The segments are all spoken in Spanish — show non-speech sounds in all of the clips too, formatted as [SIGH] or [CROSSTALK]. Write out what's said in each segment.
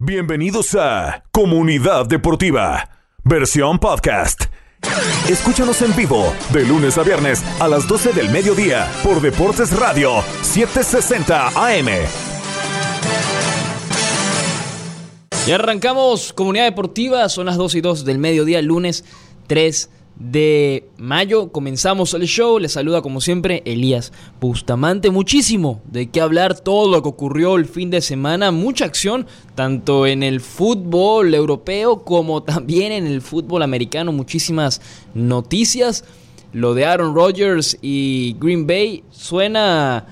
Bienvenidos a Comunidad Deportiva, versión podcast. Escúchanos en vivo de lunes a viernes a las 12 del mediodía por Deportes Radio 760 AM. Y arrancamos Comunidad Deportiva, son las 2 y 2 del mediodía, lunes 3 de mayo. Comenzamos el show. Les saluda como siempre Elías Bustamante. Muchísimo de qué hablar, todo lo que ocurrió el fin de semana. Mucha acción, tanto en el fútbol europeo como [LAUGHS] también en el fútbol americano. Muchísimas noticias. Lo de Aaron Rodgers y Green Bay suena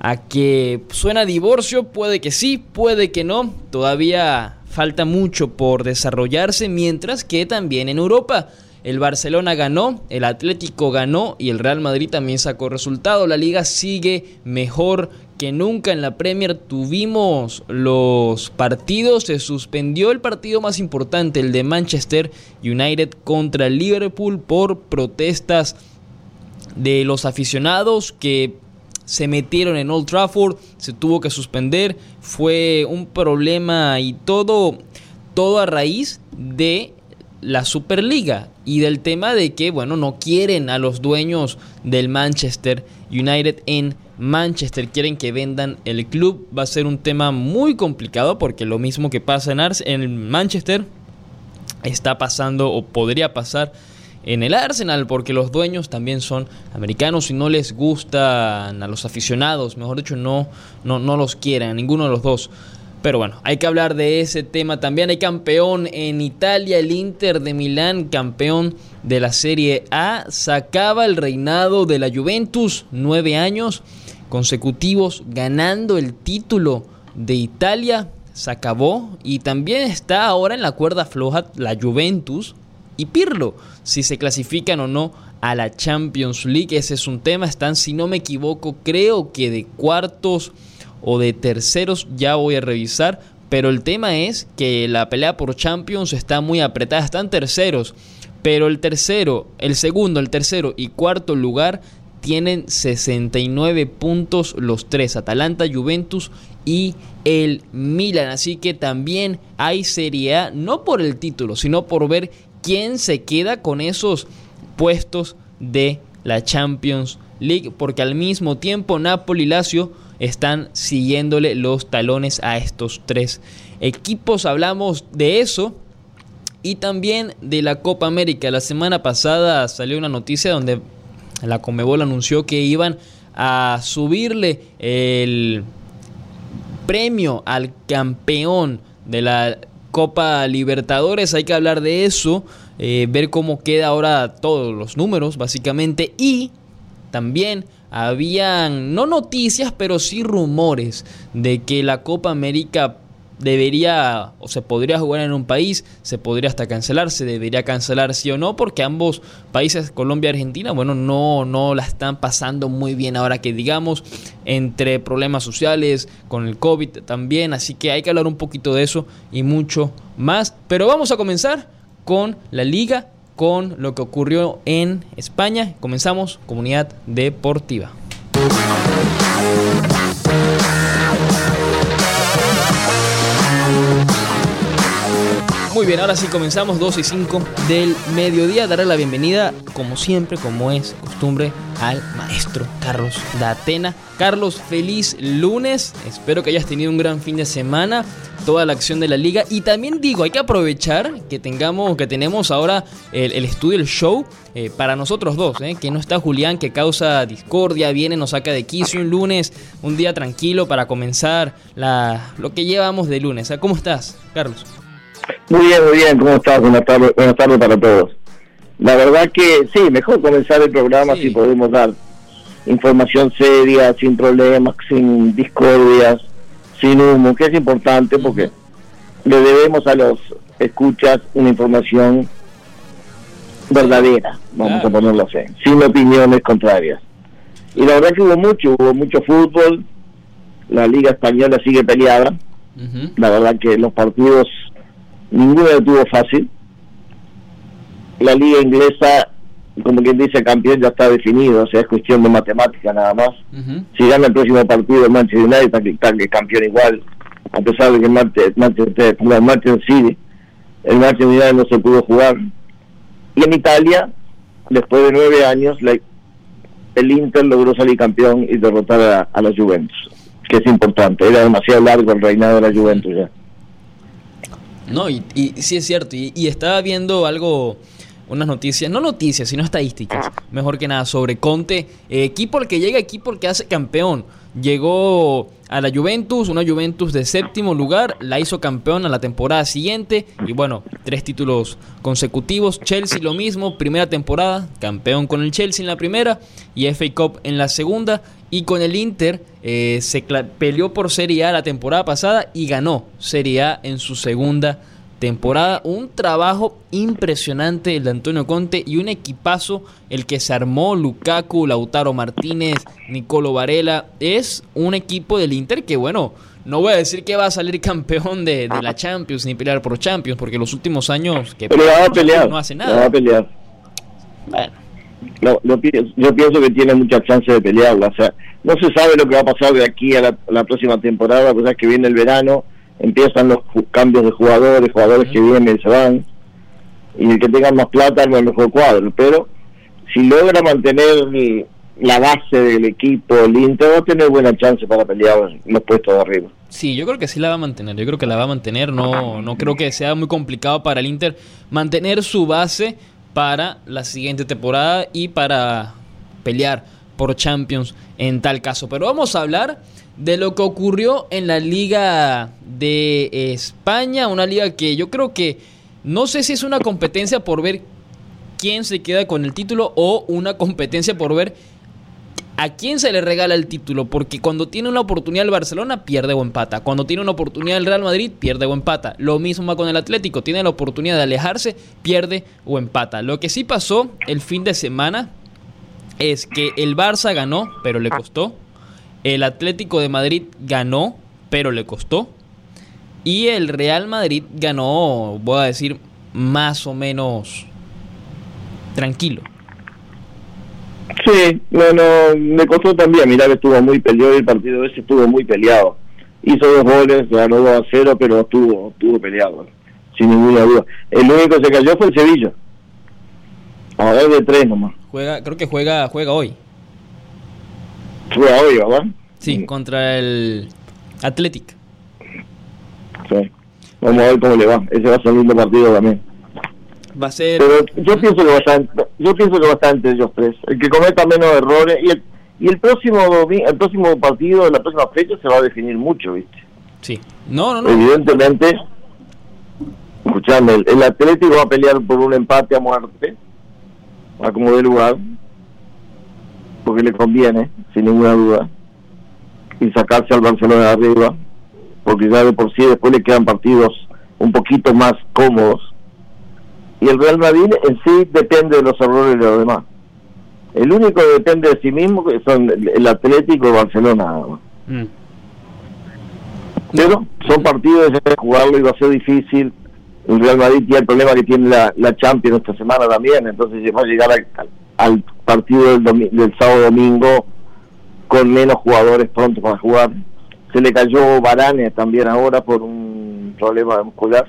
a que suena divorcio. Puede que sí, puede que no. Todavía falta mucho por desarrollarse. Mientras que también en Europa el Barcelona ganó, el Atlético ganó y el Real Madrid también sacó resultado. La liga sigue mejor que nunca en la Premier. Tuvimos los partidos, se suspendió el partido más importante, el de Manchester United contra Liverpool por protestas de los aficionados que se metieron en Old Trafford, se tuvo que suspender, fue un problema y todo todo a raíz de la Superliga y del tema de que, bueno, no quieren a los dueños del Manchester United en Manchester, quieren que vendan el club. Va a ser un tema muy complicado porque lo mismo que pasa en, Ars en Manchester está pasando o podría pasar en el Arsenal porque los dueños también son americanos y no les gustan a los aficionados, mejor dicho, no, no, no los quieren, a ninguno de los dos. Pero bueno, hay que hablar de ese tema también. Hay campeón en Italia, el Inter de Milán, campeón de la Serie A. Sacaba el reinado de la Juventus, nueve años consecutivos ganando el título de Italia. Se acabó y también está ahora en la cuerda floja la Juventus y Pirlo, si se clasifican o no a la Champions League. Ese es un tema. Están, si no me equivoco, creo que de cuartos o de terceros, ya voy a revisar. Pero el tema es que la pelea por Champions está muy apretada, están terceros. Pero el tercero, el segundo, el tercero y cuarto lugar tienen 69 puntos los tres, Atalanta, Juventus y el Milan. Así que también hay Serie A, no por el título, sino por ver quién se queda con esos puestos de la Champions League. Porque al mismo tiempo Napoli y Lazio están siguiéndole los talones a estos tres equipos. Hablamos de eso y también de la Copa América. La semana pasada salió una noticia donde la Comebol anunció que iban a subirle el premio al campeón de la Copa Libertadores. Hay que hablar de eso, eh, ver cómo queda ahora todos los números, básicamente, y también habían, no noticias, pero sí rumores de que la Copa América debería o se podría jugar en un país, se podría hasta cancelar, se debería cancelar sí o no, porque ambos países, Colombia y Argentina, bueno, no, no la están pasando muy bien ahora que digamos, entre problemas sociales, con el COVID también, así que hay que hablar un poquito de eso y mucho más. Pero vamos a comenzar con la liga con lo que ocurrió en España. Comenzamos Comunidad Deportiva. Muy bien, ahora sí comenzamos 2 y 5 del mediodía. Daré la bienvenida, como siempre, como es costumbre, al maestro Carlos Datena. Carlos, feliz lunes. Espero que hayas tenido un gran fin de semana. Toda la acción de la liga. Y también digo, hay que aprovechar que tengamos, que tenemos ahora el, estudio, el show, eh, para nosotros dos. Eh, que no está Julián, que causa discordia, viene, nos saca de quicio un lunes, un día tranquilo para comenzar la, lo que llevamos de lunes. ¿Cómo estás, Carlos? Muy bien, muy bien. ¿Cómo estás? Buenas tardes, buenas tardes para todos. La verdad que sí, mejor comenzar el programa si podemos dar información seria, sin problemas, sin discordias, sin humo, que es importante porque le debemos a los escuchas una información verdadera, vamos a ponerlo así, sin opiniones contrarias. Y la verdad que hubo mucho, hubo mucho fútbol, la liga española sigue peleada, la verdad que los partidos ninguno lo tuvo fácil. La liga inglesa, como quien dice, campeón ya está definido, o sea, es cuestión de matemática nada más. Si gana el próximo partido el Manchester United, está, campeón igual, a pesar de que el Manchester, Manchester City, el Manchester United no se pudo jugar. Y en Italia, después de nueve años, el Inter logró salir campeón y derrotar a, la Juventus, que es importante. Era demasiado largo el reinado de la Juventus ya. No, y, y sí es cierto. Y, y estaba viendo algo unas noticias, no noticias, sino estadísticas, mejor que nada, sobre Conte, eh, equipo al que llega, equipo al que hace campeón. Llegó a la Juventus, una Juventus de séptimo lugar, la hizo campeón a la temporada siguiente y bueno, tres títulos consecutivos. Chelsea lo mismo, primera temporada, campeón con el Chelsea en la primera y FA Cup en la segunda. Y con el Inter eh, se peleó por Serie A la temporada pasada y ganó Serie A en su segunda temporada. Un trabajo impresionante el de Antonio Conte y un equipazo el que se armó Lukaku, Lautaro Martínez, Nicolo Varela. Es un equipo del Inter que, bueno, no voy a decir que va a salir [LAUGHS] campeón de, la Champions ni pelear por Champions, porque los últimos años que no hace nada. Va a pelear. Bueno. yo pienso que tiene mucha chance de pelear. O sea, no se sabe lo que va a pasar de aquí a la, próxima temporada, pues es que viene el verano empiezan los cambios de jugadores, jugadores que vienen y se van, y el que tenga más plata es el mejor cuadro, pero si logra mantener la base del equipo, el Inter va a tener buena chance para pelear los puestos de arriba. Sí, yo creo que sí la va a mantener, yo creo que la va a mantener, no, no creo que sea muy complicado para el Inter mantener su base para la siguiente temporada y para pelear por Champions en tal caso. Pero vamos a hablar de lo que ocurrió en la Liga de España, una liga que yo creo que no sé si es una competencia por ver quién se queda con el título o una competencia por ver a quién se le regala el título, porque cuando tiene una oportunidad el Barcelona pierde o empata, cuando tiene una oportunidad el Real Madrid pierde o empata, lo mismo con el Atlético, tiene la oportunidad de alejarse, pierde o empata. Lo que sí pasó el fin de semana es que el Barça ganó, pero le costó el Atlético de Madrid ganó, pero le costó. Y el Real Madrid ganó, voy a decir, más o menos tranquilo. Sí, bueno, me costó también. Mirá que estuvo muy peleado el partido ese estuvo muy peleado. Hizo dos goles, ganó 2 a 0, pero estuvo, estuvo peleado, sin ninguna duda. El único que se cayó fue el Sevilla. A ver de tres nomás. Juega, creo que juega, juega hoy. Juega hoy, ¿verdad? Sí, contra el Athletic. Sí. Vamos a ver cómo le va. Ese va a ser un lindo partido también. Va a ser. Pero yo pienso que va a estar, yo pienso que va a estar entre ellos tres. El que cometa menos errores y el y el próximo el próximo partido, la próxima fecha se va a definir mucho, ¿viste? Sí. No, no, no. Evidentemente, escuchame, el, el Atlético va a pelear por un empate a muerte, a como de lugar, porque le conviene, sin ninguna duda y sacarse al Barcelona de arriba, porque ya de por sí después le quedan partidos un poquito más cómodos. Y el Real Madrid en sí depende de los errores de los demás. El único que depende de sí mismo son el Atlético y Barcelona. Mm. Pero son partidos de jugarlo y va a ser difícil. El Real Madrid tiene el problema que tiene la, la Champions esta semana también, entonces va a llegar al, partido del, del sábado domingo con menos jugadores pronto para jugar. Se le cayó Varane también ahora por un problema muscular.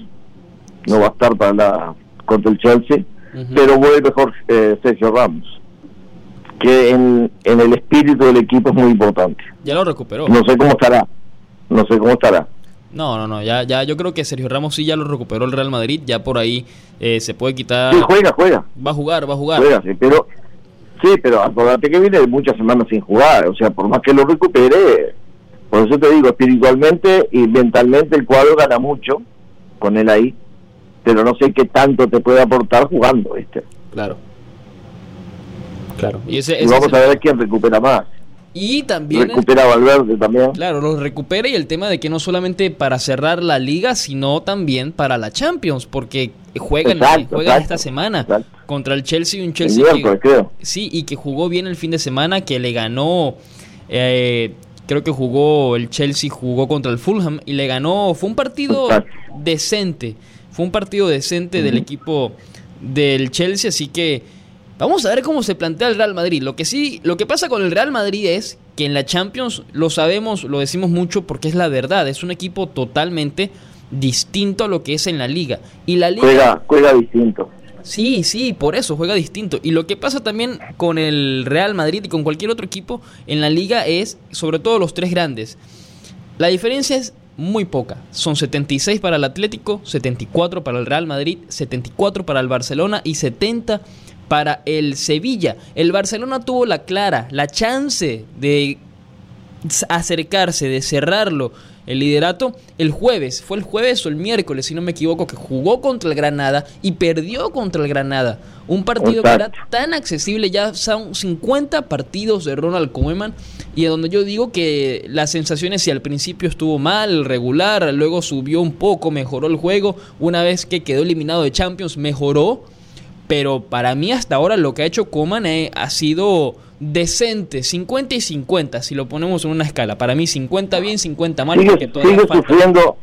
No va a estar para la contra el Chelsea, pero vuelve mejor eh, Sergio Ramos, que en, en el espíritu del equipo es muy importante. Ya lo recuperó. No sé cómo estará. No sé cómo estará. No, no, no, ya, ya yo creo que Sergio Ramos sí ya lo recuperó el Real Madrid, ya por ahí eh, se puede quitar. Sí, juega, juega. Va a jugar, va a jugar. Juega, sí, pero Sí, pero acordate que viene de muchas semanas sin jugar, o sea, por más que lo recupere, por eso te digo, espiritualmente y mentalmente el cuadro gana mucho con él ahí, pero no sé qué tanto te puede aportar jugando, ¿viste? Claro. Claro. Y, vamos a ver quién recupera más. Y también. Recupera Valverde también. Claro, lo recupera y el tema de que no solamente para cerrar la liga, sino también para la Champions, porque juegan, esta semana contra el Chelsea, un Chelsea que, sí y que jugó bien el fin de semana, que le ganó, eh, creo que jugó el Chelsea jugó contra el Fulham y le ganó, fue un partido decente, fue un partido decente del equipo del Chelsea, así que Vamos a ver cómo se plantea el Real Madrid. Lo que sí, lo que pasa con el Real Madrid es que en la Champions lo sabemos, lo decimos mucho porque es la verdad. Es un equipo totalmente distinto a lo que es en la liga. Y la liga juega, juega distinto. Sí, sí, por eso juega distinto. Y lo que pasa también con el Real Madrid y con cualquier otro equipo en la liga es, sobre todo los tres grandes, la diferencia es muy poca. Son 76 para el Atlético, 74 para el Real Madrid, 74 para el Barcelona y 70 para el Sevilla. El Barcelona tuvo la clara, la chance de acercarse, de cerrarlo el liderato el jueves, fue el jueves o el miércoles, si no me equivoco, que jugó contra el Granada y perdió contra el Granada. Un partido que era tan accesible, ya son 50 partidos de Ronald Koeman y donde yo digo que las sensaciones si al principio estuvo mal, regular, luego subió un poco, mejoró el juego, una vez que quedó eliminado de Champions, mejoró pero para mí hasta ahora lo que ha hecho Coman eh, ha sido decente, 50 y 50, si lo ponemos en una escala. Para mí 50 bien, 50 mal. Sigue, sigue sufriendo,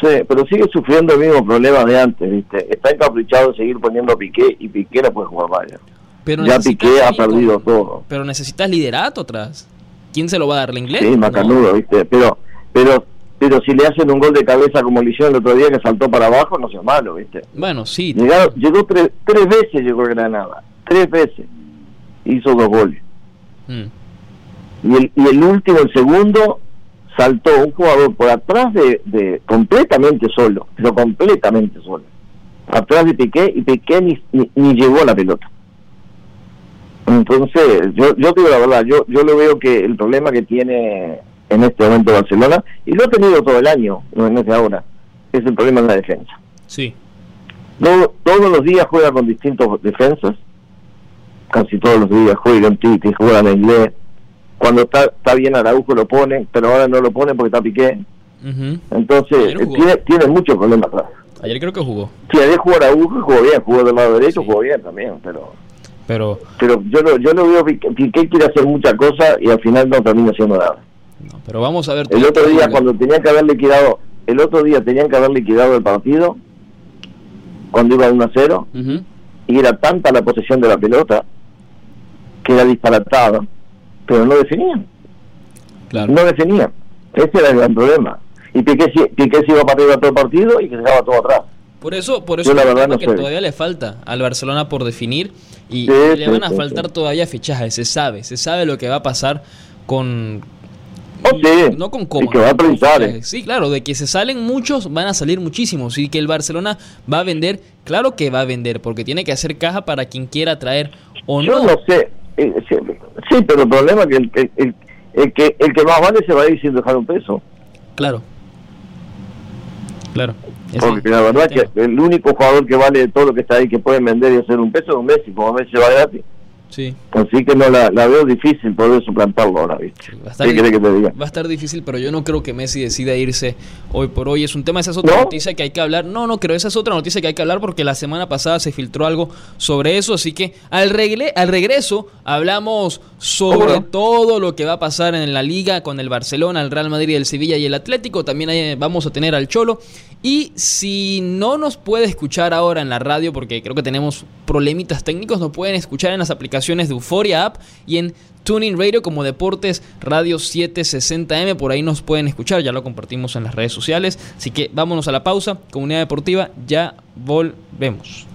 sí, pero sigue sufriendo el mismo problema de antes, ¿viste? Está encaprichado de seguir poniendo a Piqué y Piqué no puede jugar vaya. Pero ya Piqué ha perdido todo. Pero necesitas liderato atrás. ¿Quién se lo va a dar? ¿La inglés? Sí, macanudo, ¿viste? Pero, pero pero si le hacen un gol de cabeza como le hicieron el otro día que saltó para abajo, no sea malo, ¿viste? Bueno, sí. llegó tres, tres veces, llegó Granada, tres veces. Hizo dos goles. Mm. Y, el, y el último, el segundo, saltó un jugador por atrás de, de completamente solo, pero completamente solo. Atrás de Piqué y Piqué ni, ni, llegó a la pelota. Entonces, yo, yo digo la verdad, yo, yo lo veo que el problema que tiene en este momento Barcelona, y lo ha tenido todo el año, no es de ahora, es el problema de la defensa. Sí. todos los días juega con distintos defensas, casi todos los días juega en Titi, juega en inglés. Cuando está, está bien Araujo lo pone, pero ahora no lo pone porque está Piqué. Entonces, tiene, tiene muchos problemas atrás. Ayer creo que jugó. Sí, ayer jugó Araujo, jugó bien, jugó del lado derecho, jugó bien también, pero... Pero, pero yo no, yo no veo que Piqué quiere hacer muchas cosas y al final no termina haciendo nada pero vamos a ver. El otro día, cuando tenían que haber liquidado, el otro día tenían que haber liquidado el partido, cuando iba 1 a 0, y era tanta la posesión de la pelota que era disparatada, pero no definían. No definían. Ese era el gran problema. Y Piqué, Piqué se iba para arriba todo el partido y que se dejaba todo atrás. Por eso, por eso la verdad que todavía le falta al Barcelona por definir y, le van a faltar todavía fichajes, se sabe, se sabe lo que va a pasar con, no con cómo. ¿eh? Sí, claro, de que se salen muchos, van a salir muchísimos. Y que el Barcelona va a vender, claro que va a vender, porque tiene que hacer caja para quien quiera traer o Yo no. no sé. Eh, sí, pero el problema es que el, el, el, que el que más vale se va a ir sin dejar un peso. Claro. Claro. Porque la verdad es que el único jugador que vale todo lo que está ahí que pueden vender y hacer un peso es un Messi, como Messi va gratis. Sí. Así que no la, veo difícil poder suplantarlo ahora, ¿viste? va, a estar que te diga? va a estar difícil, pero yo no creo que Messi decida irse hoy por hoy. Es un tema, esa es otra noticia que hay que hablar. No, no creo, esa es otra noticia que hay que hablar porque la semana pasada se filtró algo sobre eso. Así que al, al regreso hablamos sobre todo lo que va a pasar en la liga con el Barcelona, el Real Madrid, el Sevilla y el Atlético. También vamos a tener al Cholo. Y si no nos puede escuchar ahora en la radio, porque creo que tenemos problemitas técnicos, nos pueden escuchar en las aplicaciones de Euforia App y en Tuning Radio como Deportes Radio 760M. Por ahí nos pueden escuchar, ya lo compartimos en las redes sociales. Así que vámonos a la pausa. Comunidad Deportiva, ya volvemos.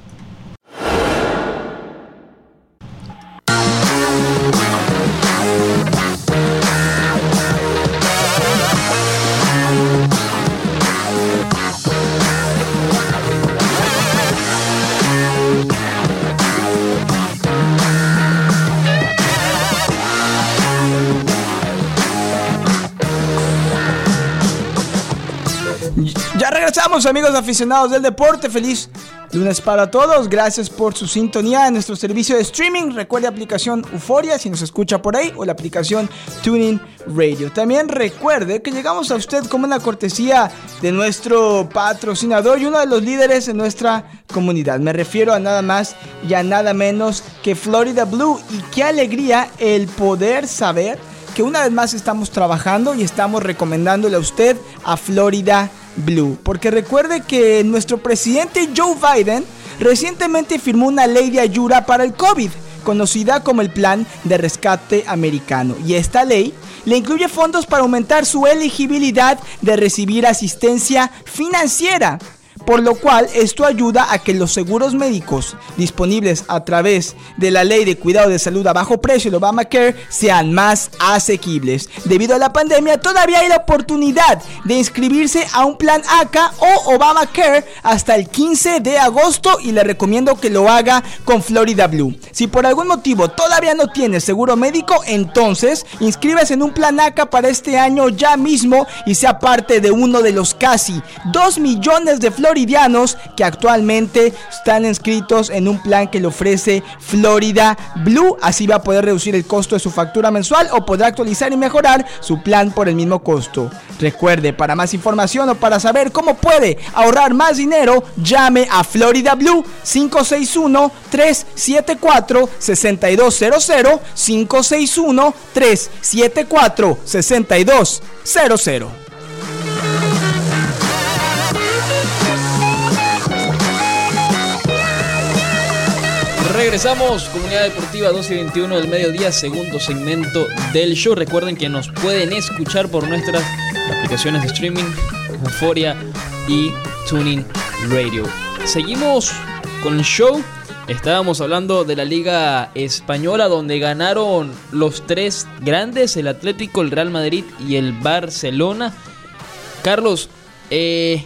Regresamos amigos aficionados del deporte, feliz lunes para todos, gracias por su sintonía en nuestro servicio de streaming, recuerde aplicación Euforia si nos escucha por ahí o la aplicación Tuning Radio. También recuerde que llegamos a usted como una cortesía de nuestro patrocinador y uno de los líderes en nuestra comunidad. Me refiero a nada más y a nada menos que Florida Blue y qué alegría el poder saber que una vez más estamos trabajando y estamos recomendándole a usted a Florida Blue. Porque recuerde que nuestro presidente Joe Biden recientemente firmó una ley de ayuda para el COVID, conocida como el Plan de Rescate Americano. Y esta ley le incluye fondos para aumentar su elegibilidad de recibir asistencia financiera por lo cual esto ayuda a que los seguros médicos disponibles a través de la ley de cuidado de salud a bajo precio, el Obamacare, sean más asequibles. Debido a la pandemia, todavía hay la oportunidad de inscribirse a un plan ACA o Obamacare hasta el 15 de agosto y le recomiendo que lo haga con Florida Blue. Si por algún motivo todavía no tienes seguro médico, entonces inscríbase en un plan ACA para este año ya mismo y sea parte de uno de los casi 2 millones de flores que actualmente están inscritos en un plan que le ofrece Florida Blue. Así va a poder reducir el costo de su factura mensual o podrá actualizar y mejorar su plan por el mismo costo. Recuerde, para más información o para saber cómo puede ahorrar más dinero, llame a Florida Blue 561-374-6200 561-374-6200. Regresamos, Comunidad Deportiva 12 y 21 del mediodía, segundo segmento del show. Recuerden que nos pueden escuchar por nuestras aplicaciones de streaming, Euphoria y Tuning Radio. Seguimos con el show. Estábamos hablando de la Liga Española donde ganaron los tres grandes, el Atlético, el Real Madrid y el Barcelona. Carlos, eh,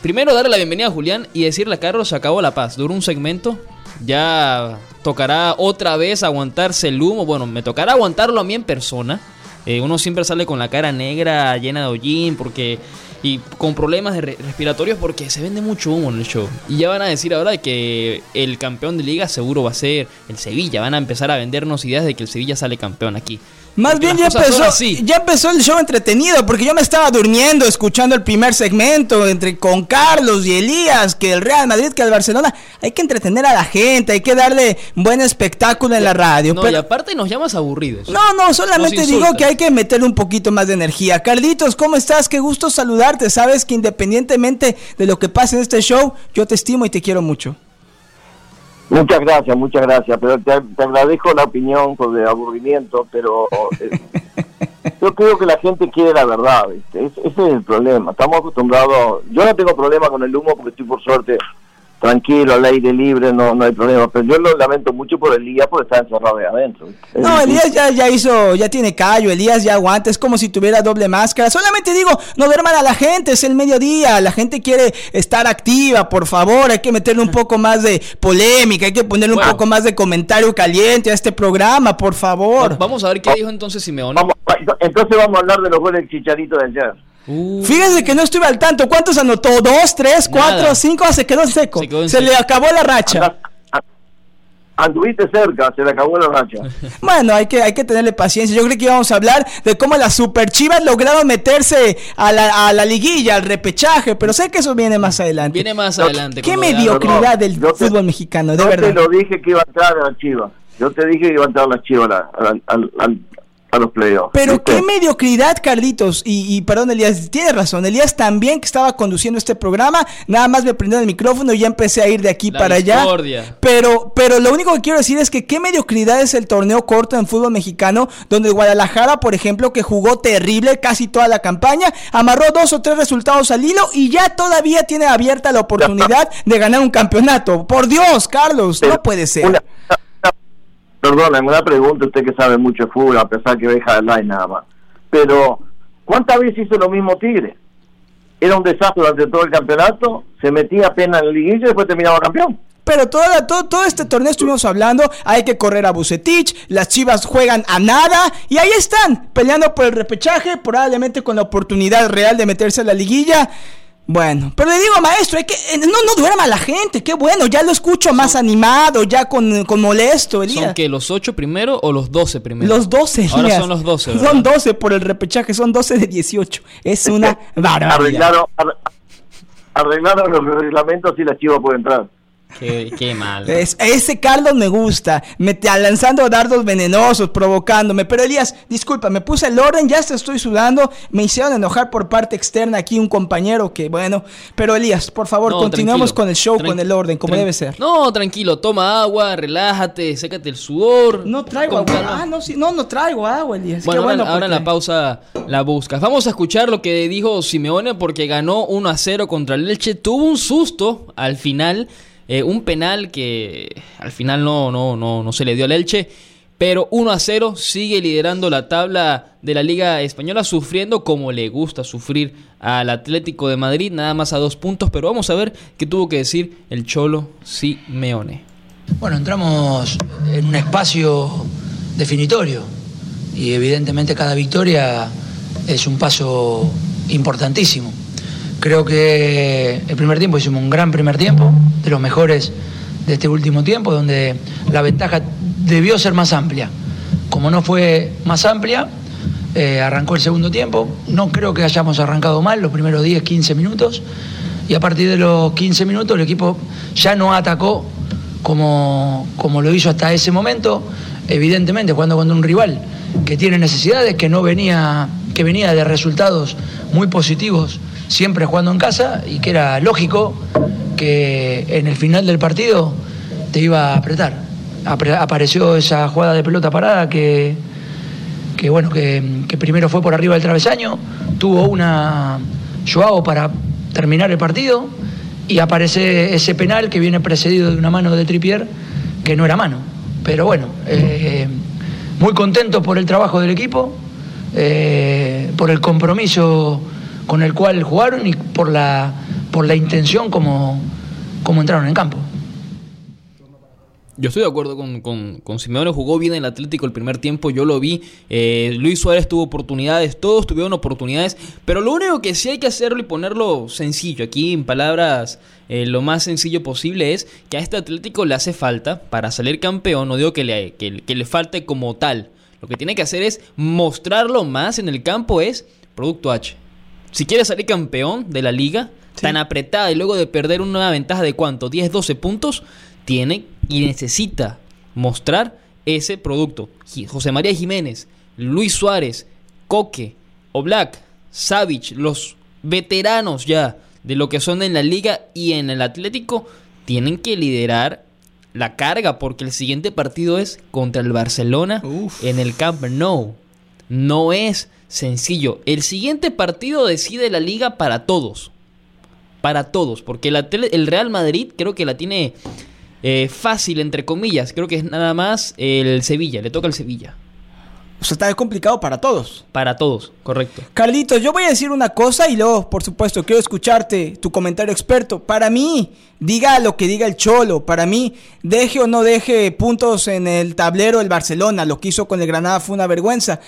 primero darle la bienvenida a Julián y decirle a Carlos, acabó la paz. Duró un segmento, ya tocará otra vez aguantarse el humo. Bueno, me tocará aguantarlo a mí en persona. Eh, uno siempre sale con la cara negra, llena de hollín, porque y con problemas de respiratorios porque se vende mucho humo en el show. Y ya van a decir ahora que el campeón de liga seguro va a ser el Sevilla. Van a empezar a vendernos ideas de que el Sevilla sale campeón aquí. Más bien ya empezó, ya empezó el show entretenido, porque yo me estaba durmiendo escuchando el primer segmento entre con Carlos y Elías, que el Real Madrid, que el Barcelona. Hay que entretener a la gente, hay que darle buen espectáculo en la radio. No, y aparte nos llamas aburridos. No, no, solamente digo que hay que meter un poquito más de energía. Carlitos, ¿cómo estás? Qué gusto saludarte. Sabes que independientemente de lo que pase en este show, yo te estimo y te quiero mucho. Muchas gracias, muchas gracias. Pero te, agradezco la opinión con de aburrimiento, pero eh, [LAUGHS] yo creo que la gente quiere la verdad. ese es el problema. Estamos acostumbrados. Yo no tengo problema con el humo porque estoy por suerte tranquilo, al aire libre, no, no hay problema. Pero yo lo lamento mucho por Elías porque está encerrado ahí adentro. no, Elías ya, ya hizo, ya tiene callo, Elías ya aguanta, es como si tuviera doble máscara. Solamente digo, no duerman a la gente, es el mediodía, la gente quiere estar activa, por favor, hay que meterle un poco más de polémica, hay que ponerle un poco más de comentario caliente a este programa, por favor. Vamos a ver qué dijo entonces Simeone. Vamos, entonces vamos a hablar de los goles del Chicharito de ayer. Uh. Fíjense que no estuve al tanto. ¿Cuántos anotó? ¿Dos, tres, cuatro, cinco? Se quedó en seco. Se, le acabó la racha. Anduviste cerca, se le acabó la racha. [LAUGHS] Bueno, hay que, hay que tenerle paciencia. Yo creo que íbamos a hablar de cómo las super chivas lograron meterse a la, a la liguilla, al repechaje, pero sé que eso viene más adelante. Viene más adelante. Qué mediocridad del fútbol mexicano, de verdad. Yo te lo dije que iba a entrar a la chiva. Yo te dije que iba a entrar a la chiva al, al, a los playoffs. Pero qué mediocridad, Carlitos. Y, y, perdón, Elías, tienes razón. Elías también que estaba conduciendo este programa, nada más me prendió el micrófono y ya empecé a ir de aquí para allá. Pero, pero lo único que quiero decir es que qué mediocridad es el torneo corto en fútbol mexicano, donde Guadalajara, por ejemplo, que jugó terrible casi toda la campaña, amarró dos o tres resultados al hilo y ya todavía tiene abierta la oportunidad de ganar un campeonato. Por Dios, Carlos, no puede ser. Perdón, una pregunta, usted que sabe mucho de fútbol, a pesar que deja el line nada más. Pero, ¿cuántas veces hizo lo mismo Tigre? Era un desastre durante todo el campeonato, se metía apenas en el liguillo y después terminaba campeón. Pero todo, todo, todo este torneo estuvimos hablando, hay que correr a Bucetich, las Chivas juegan a nada y ahí están, peleando por el repechaje, probablemente con la oportunidad real de meterse en la liguilla. Bueno, pero le digo, maestro, hay que, eh, no, no duerma la gente, qué bueno, ya lo escucho más animado, ya con, con molesto. Elías. ¿Son que los 8 primero o los 12 primero? Los 12, Ahora son los 12. [LAUGHS] Son 12 por el repechaje, son 12 de 18. Es una [LAUGHS] barbaridad. Arreglaron, arreglaron los reglamentos y la chiva puede entrar. Qué, mal. ese Carlos me gusta, me, lanzando dardos venenosos, provocándome. Pero Elías, disculpa, me puse el orden, ya te estoy sudando. Me hicieron enojar por parte externa aquí un compañero que, bueno. Pero Elías, por favor, continuemos con el show, con el orden, como debe ser. No, tranquilo, toma agua, relájate, sécate el sudor. No traigo agua. Ah, no, no, no traigo agua, Elías. Bueno, ahora, en la pausa la buscas. Vamos a escuchar lo que dijo Simeone porque ganó 1 a 0 contra el Leche. Tuvo un susto al final eh, un penal que al final no, no, no, no se le dio al Elche. Pero 1 a 0 sigue liderando la tabla de la Liga Española, sufriendo como le gusta sufrir al Atlético de Madrid, nada más a dos puntos. Pero vamos a ver qué tuvo que decir el Cholo Simeone. Bueno, entramos en un espacio definitorio y evidentemente cada victoria es un paso importantísimo. Creo que el primer tiempo hicimos un gran primer tiempo, de los mejores de este último tiempo, donde la ventaja debió ser más amplia. Como no fue más amplia, eh, arrancó el segundo tiempo. No creo que hayamos arrancado mal los primeros 10, 15 minutos. Y a partir de los 15 minutos el equipo ya no atacó como, como lo hizo hasta ese momento. Evidentemente, cuando cuando un rival que tiene necesidades, que no venía, que venía de resultados muy positivos siempre jugando en casa y que era lógico que en el final del partido te iba a apretar. apareció esa jugada de pelota parada que, que bueno, que, primero fue por arriba del travesaño, tuvo una Joao para terminar el partido y aparece ese penal que viene precedido de una mano de Tripier que no era mano. Pero bueno, eh, muy contento por el trabajo del equipo, eh, por el compromiso con el cual jugaron y por la, por la intención como, como entraron en campo. Yo estoy de acuerdo con, con, Simeone, jugó bien el Atlético el primer tiempo, yo lo vi. Eh, Luis Suárez tuvo oportunidades, todos tuvieron oportunidades, pero lo único que sí hay que hacerlo y ponerlo sencillo, aquí en palabras eh, lo más sencillo posible, es que a este Atlético le hace falta para salir campeón, no digo que le, que, que le falte como tal, lo que tiene que hacer es mostrarlo más en el campo, es Producto H si quiere salir campeón de la liga, tan apretada y luego de perder una ventaja de cuánto, 10, 12 puntos, tiene y necesita mostrar ese producto. José María Jiménez, Luis Suárez, Coque, Oblak, Savic, los veteranos ya de lo que son en la liga y en el Atlético, tienen que liderar la carga porque el siguiente partido es contra el Barcelona en el Camp Nou. No es sencillo. El siguiente partido decide la liga para todos. Para todos. Porque el Real Madrid creo que la tiene eh, fácil, entre comillas. Creo que es nada más el Sevilla. Le toca al Sevilla. O sea, está complicado para todos. Para todos, correcto. Carlitos, yo voy a decir una cosa y luego, por supuesto, quiero escucharte tu comentario experto. Para mí, diga lo que diga el Cholo. Para mí, deje o no deje puntos en el tablero el Barcelona. Lo que hizo con el Granada fue una vergüenza.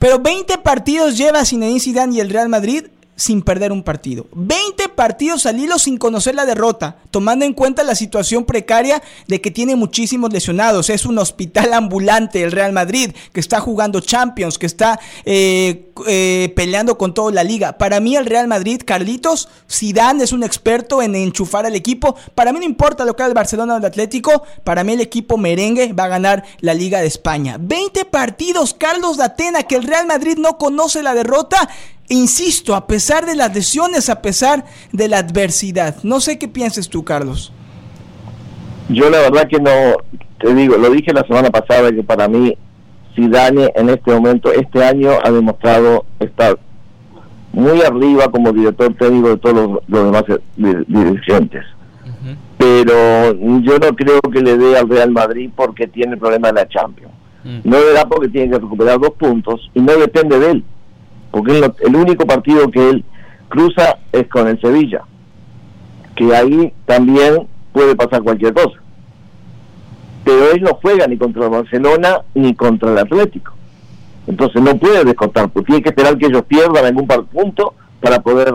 Pero 20 partidos lleva Zinedine Zidane y el Real Madrid sin perder un partido. 20 partidos al hilo sin conocer la derrota, tomando en cuenta la situación precaria de que tiene muchísimos lesionados. Es un hospital [LAUGHS] ambulante el Real Madrid, que está jugando Champions, que está eh, eh, peleando con toda la liga. Para mí el Real Madrid, Carlitos, Zidane es un experto en enchufar al equipo. Para mí no importa lo que haga el Barcelona o el Atlético, para mí el equipo merengue va a ganar la Liga de España. 20 partidos, Carlos de Atena, que el Real Madrid no conoce la derrota insisto, a pesar de las lesiones, a pesar de la adversidad. No sé qué piensas tú, Carlos. Yo la verdad que no, te digo, lo dije la semana pasada que para mí Zidane en este momento, este año ha demostrado estar muy arriba como director técnico de todos los, demás dirigentes. Pero yo no creo que le dé al Real Madrid porque tiene el problema de la Champions. Mm. No le da porque tiene que recuperar dos puntos y no depende de él porque el único partido que él cruza es con el Sevilla, que ahí también puede pasar cualquier cosa. Pero él no juega ni contra el Barcelona ni contra el Atlético. Entonces no puede descontar, porque tiene que esperar que ellos pierdan algún punto para poder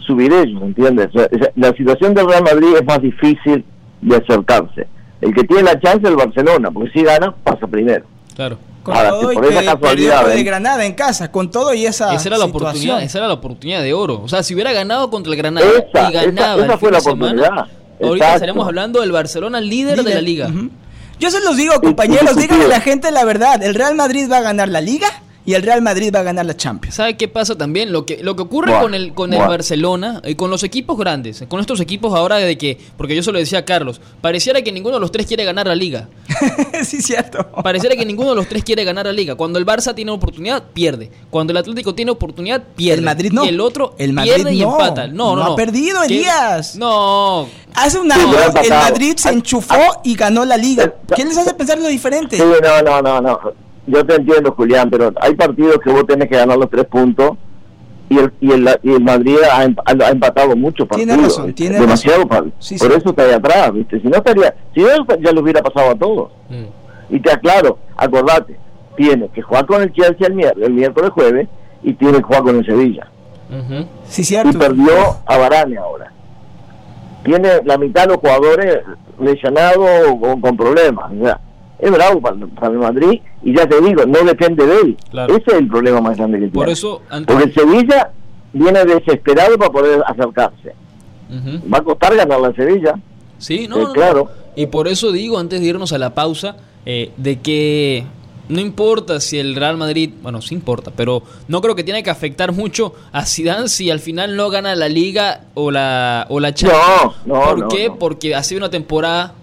subir ellos, ¿entiendes? la situación del Real Madrid es más difícil de acercarse. El que tiene la chance es el Barcelona, porque si gana, pasa primero. Claro. Con todo por esa casualidad. de. Granada en casa, con todo y esa. Esa era la oportunidad, esa era la oportunidad de oro. O sea, si hubiera ganado contra el Granada y ganaba esa, fue la oportunidad. ahorita estaremos hablando del Barcelona líder, de la liga. Yo se los digo, compañeros, díganle a la gente la verdad. ¿El Real Madrid va a ganar la liga? Y el Real Madrid va a ganar la Champions. ¿Sabe qué pasa también? Lo que, lo que ocurre con el, con el Barcelona y con los equipos grandes, con estos equipos ahora de que, porque yo se lo decía a Carlos, pareciera que ninguno de los tres quiere ganar la liga. [LAUGHS] sí, cierto. Pareciera que ninguno de los tres quiere ganar la liga. Cuando el Barça tiene oportunidad, pierde. Cuando el Atlético tiene oportunidad, pierde. El Madrid no. Y el otro el Madrid pierde y empata. No, no, no. ha perdido, Elías. No. Hace un año el Madrid se enchufó y ganó la liga. ¿Qué les hace pensar lo diferente? Sí, no, no, no, no yo te entiendo, Julián, pero hay partidos que vos tenés que ganar los tres puntos y el, y el, y el Madrid ha, empatado mucho partidos. Tiene razón, tiene demasiado razón. por eso está ahí atrás, ¿viste? Si no estaría, si no ya lo hubiera pasado a todos. Mm. Y te aclaro, acordate, tiene que jugar con el Chelsea el, miércoles, el miércoles jueves y tiene que jugar con el Sevilla. Sí, cierto. Y perdió a Varane ahora. Tiene la mitad de los jugadores lesionados o con, con problemas. Sea, es bravo para, el Madrid y ya te digo, no depende de él. Ese es el problema más grande que tiene. Por eso, Porque el Sevilla viene desesperado para poder acercarse. Va a costar ganar la Sevilla. Sí, no, claro. Y por eso digo, antes de irnos a la pausa, eh, de que no importa si el Real Madrid, bueno, sí importa, pero no creo que tiene que afectar mucho a Zidane si al final no gana la Liga o la o la Champions. No, no, ¿Por qué? Porque ha sido una temporada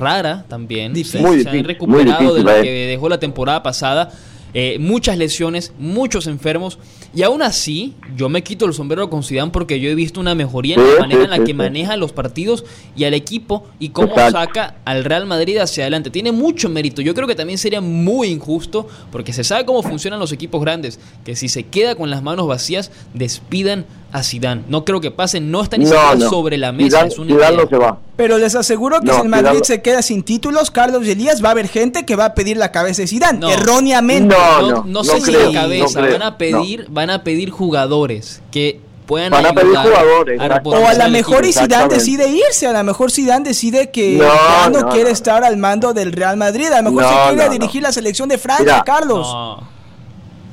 rara también. Difícil. se, han recuperado de lo que dejó la temporada pasada. Eh, muchas lesiones, muchos enfermos. Y aún así, yo me quito el sombrero con Zidane porque yo he visto una mejoría en la manera en la que maneja los partidos y al equipo y cómo saca al Real Madrid hacia adelante. Tiene mucho mérito. Yo creo que también sería muy injusto porque se sabe cómo funcionan los equipos grandes, que si se queda con las manos vacías, despidan a Zidane. No creo que pase, no está ni siquiera sobre la mesa. es no se va. Pero les aseguro que si el Madrid se queda sin títulos, Carlos y Elías, va a haber gente que va a pedir la cabeza de Zidane, erróneamente. No, no, sé si la cabeza, van a pedir, van a pedir jugadores que puedan van a pedir jugadores o a lo mejor y Zidane decide irse a lo mejor Zidane decide que ya no, quiere estar al mando del Real Madrid a lo mejor se quiere dirigir la selección de Francia Carlos.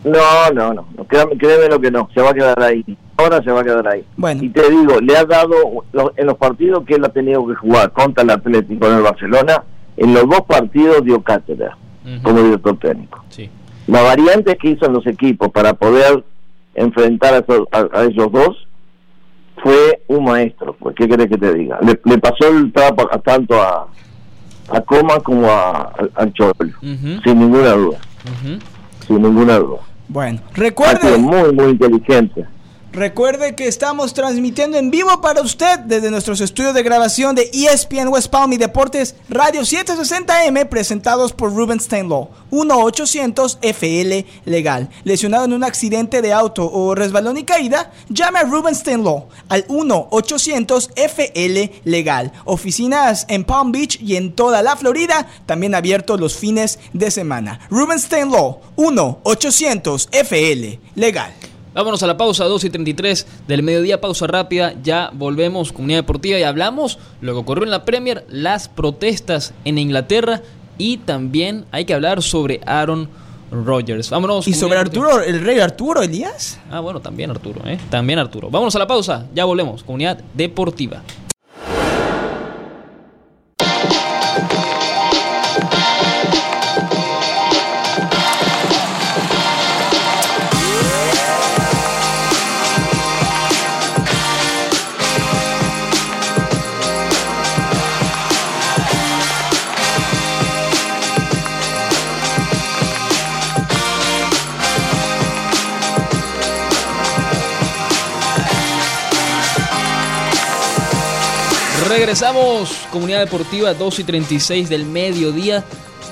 No. No no, créeme lo que no se va a quedar ahí ahora se va a quedar ahí. Bueno. Y te digo, le ha dado, en los partidos que él ha tenido que jugar contra el Atlético en el Barcelona, en los dos partidos dio cátedra como director técnico. Sí. Las variantes que hizo en los equipos para poder enfrentar a esos, a, esos dos fue un maestro. Pues, ¿Qué querés que te diga? Le, pasó el trapo tanto a, a Coma como a, al Cholo, sin ninguna duda. Sin ninguna duda. Bueno, recuerde. muy, muy inteligente. Recuerde que estamos transmitiendo en vivo para usted desde nuestros estudios de grabación de ESPN West Palm y Deportes Radio 760M presentados por Ruben Steinlaw, 1-800-FL Legal. Lesionado en un accidente de auto o resbalón y caída, llame a Ruben Steinlaw al 1-800-FL Legal. Oficinas en Palm Beach y en toda la Florida, también abiertos los fines de semana. Ruben Steinlaw, 1-800-FL Legal. Vámonos a la pausa 2 y 33 del mediodía, pausa rápida, ya volvemos, comunidad deportiva, y hablamos lo que ocurrió en la Premier, las protestas en Inglaterra y también hay que hablar sobre Aaron Rodgers. Vámonos. ¿Y sobre Arturo, el rey Arturo Elías? Ah, bueno, también Arturo, ¿eh? También Arturo. Vámonos a la pausa, ya volvemos, comunidad deportiva. Regresamos, comunidad deportiva 2 y 36 del mediodía.